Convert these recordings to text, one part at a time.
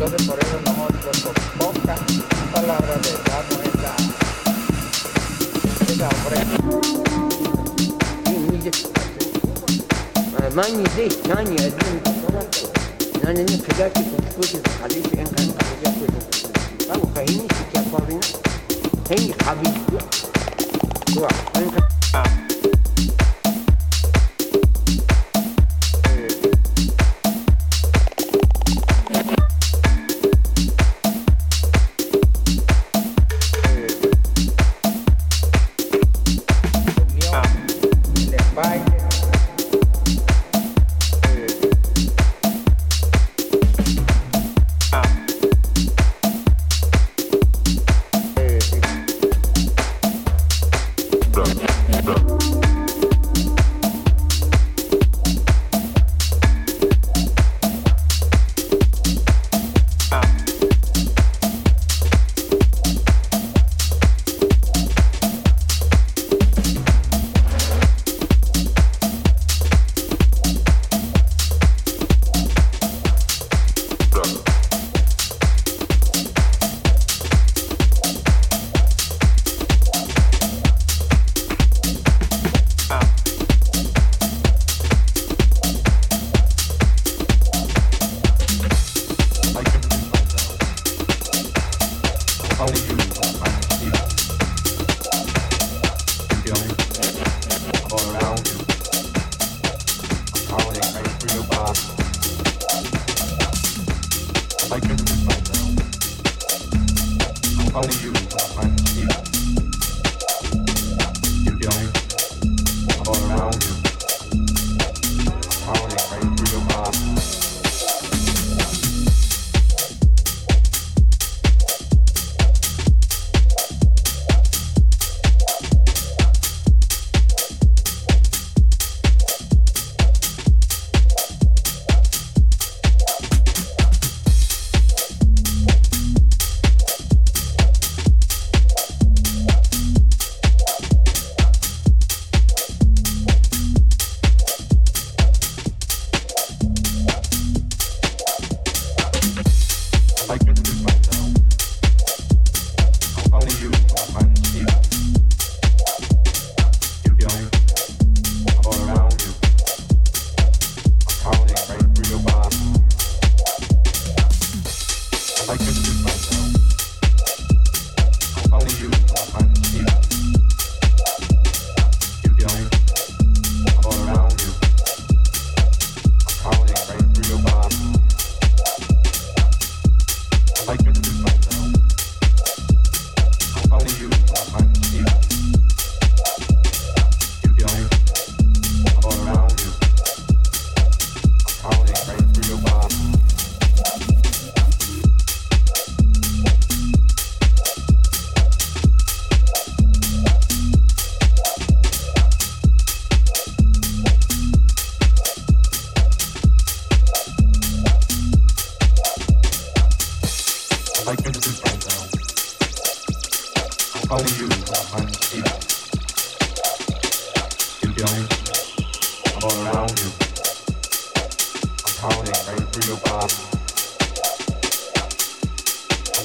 Entonces por eso nosotros con pocas palabras le damos esa, esa ofrenda. en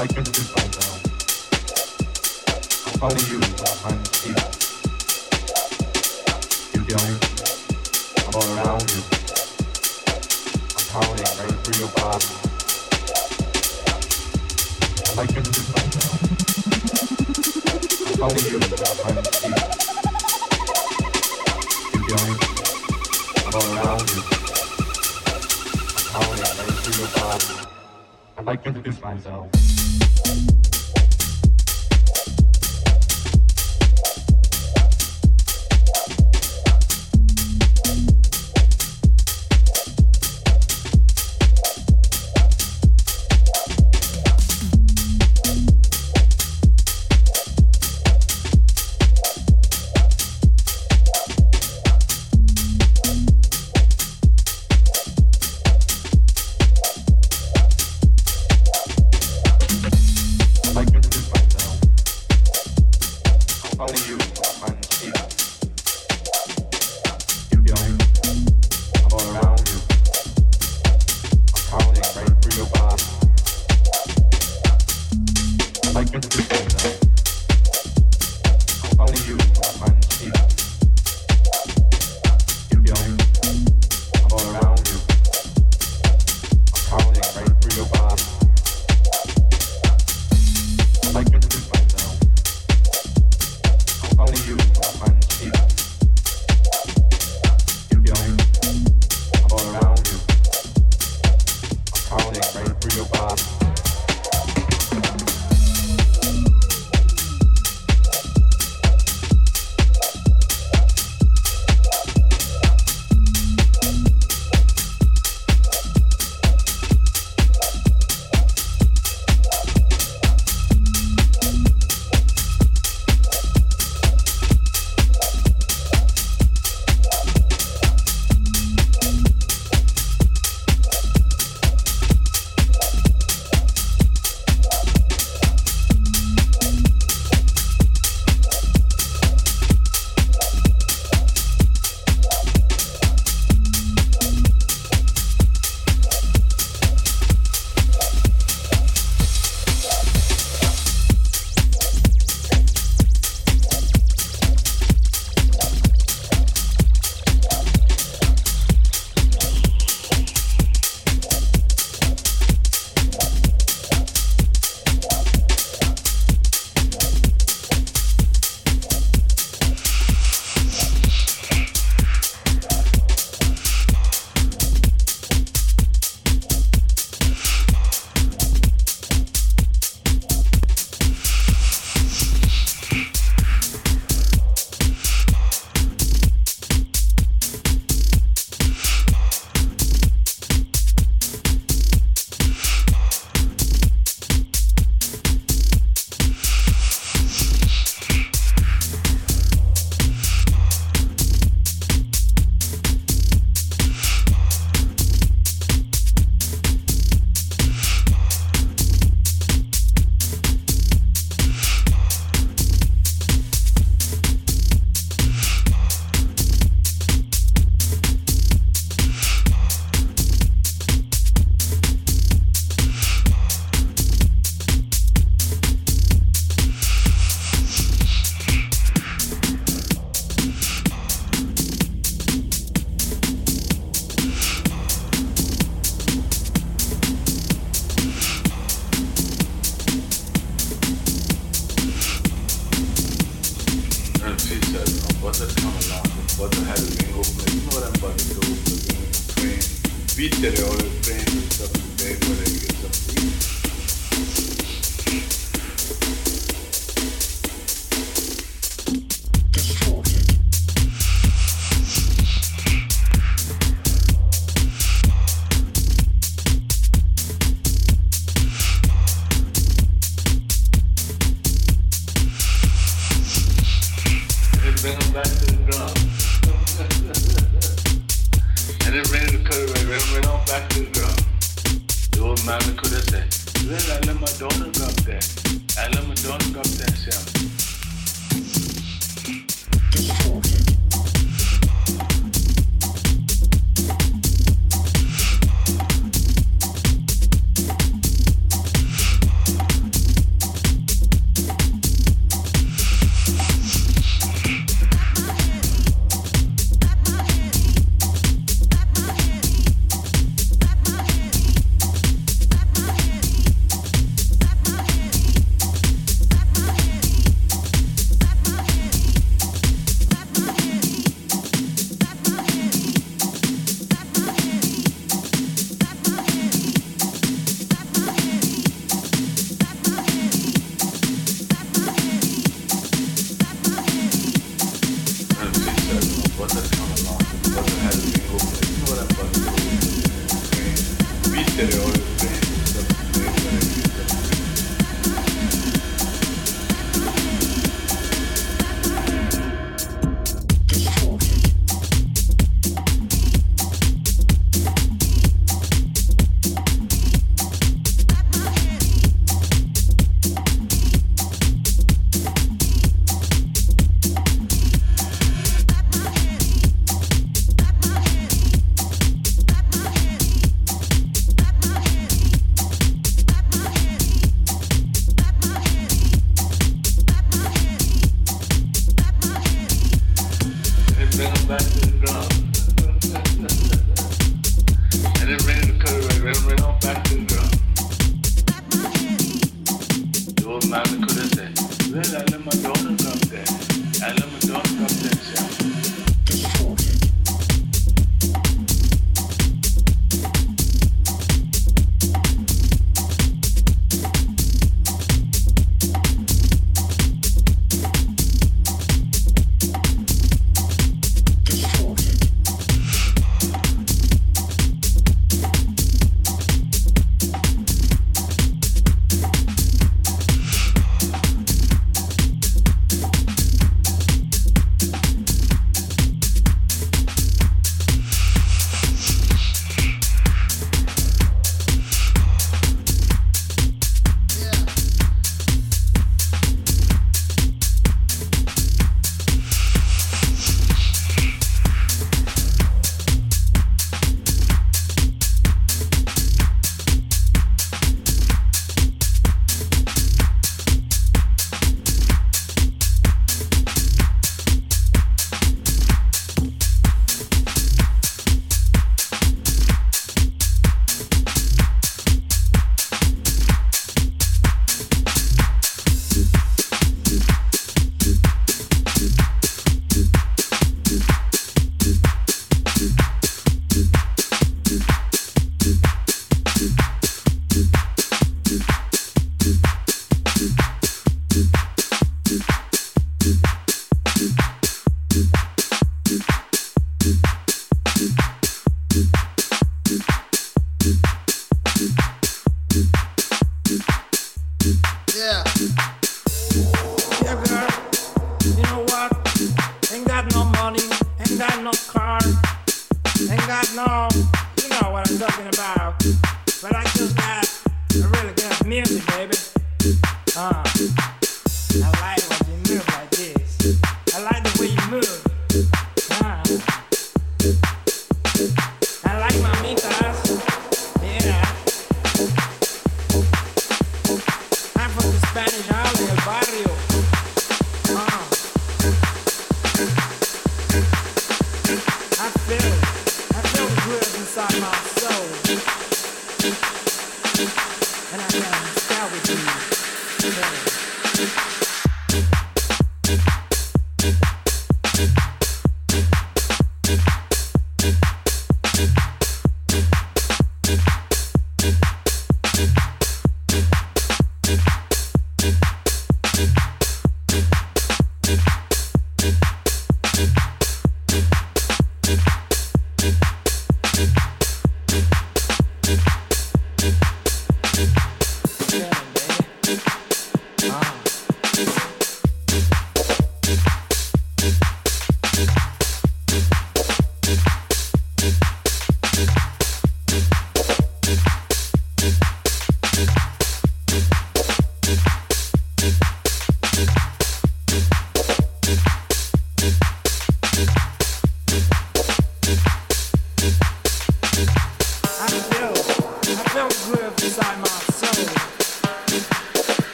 I've been through by now. How are you? I'm here. You feeling? I'm all around you. I'm pounding right through your body. I've been through by now. How are you? I'm here. You feeling? I'm all around you. I'm pounding right through your body. I like to introduce myself.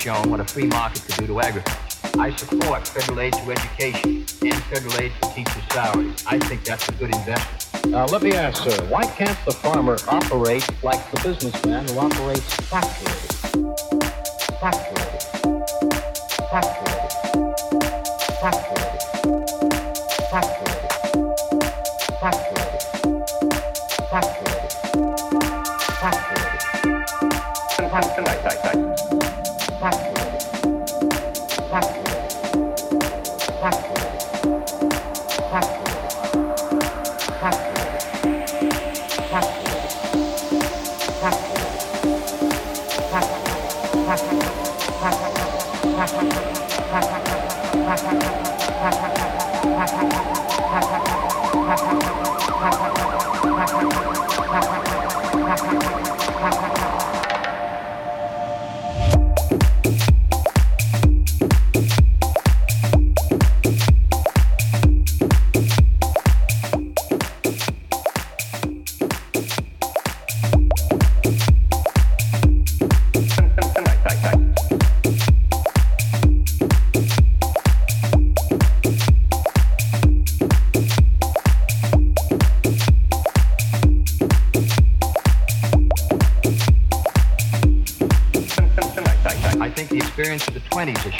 Shown what a free market could do to agriculture. I support federal aid to education and federal aid for teacher salaries. I think that's a good investment. Now, let me ask, sir, why can't the farmer operate like the businessman who operates factories?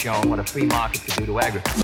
Shown what a free market could do to agriculture.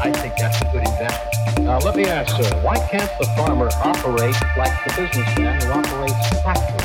I think that's a good investment. Now, let me ask, sir, why can't the farmer operate like the businessman who operates factories?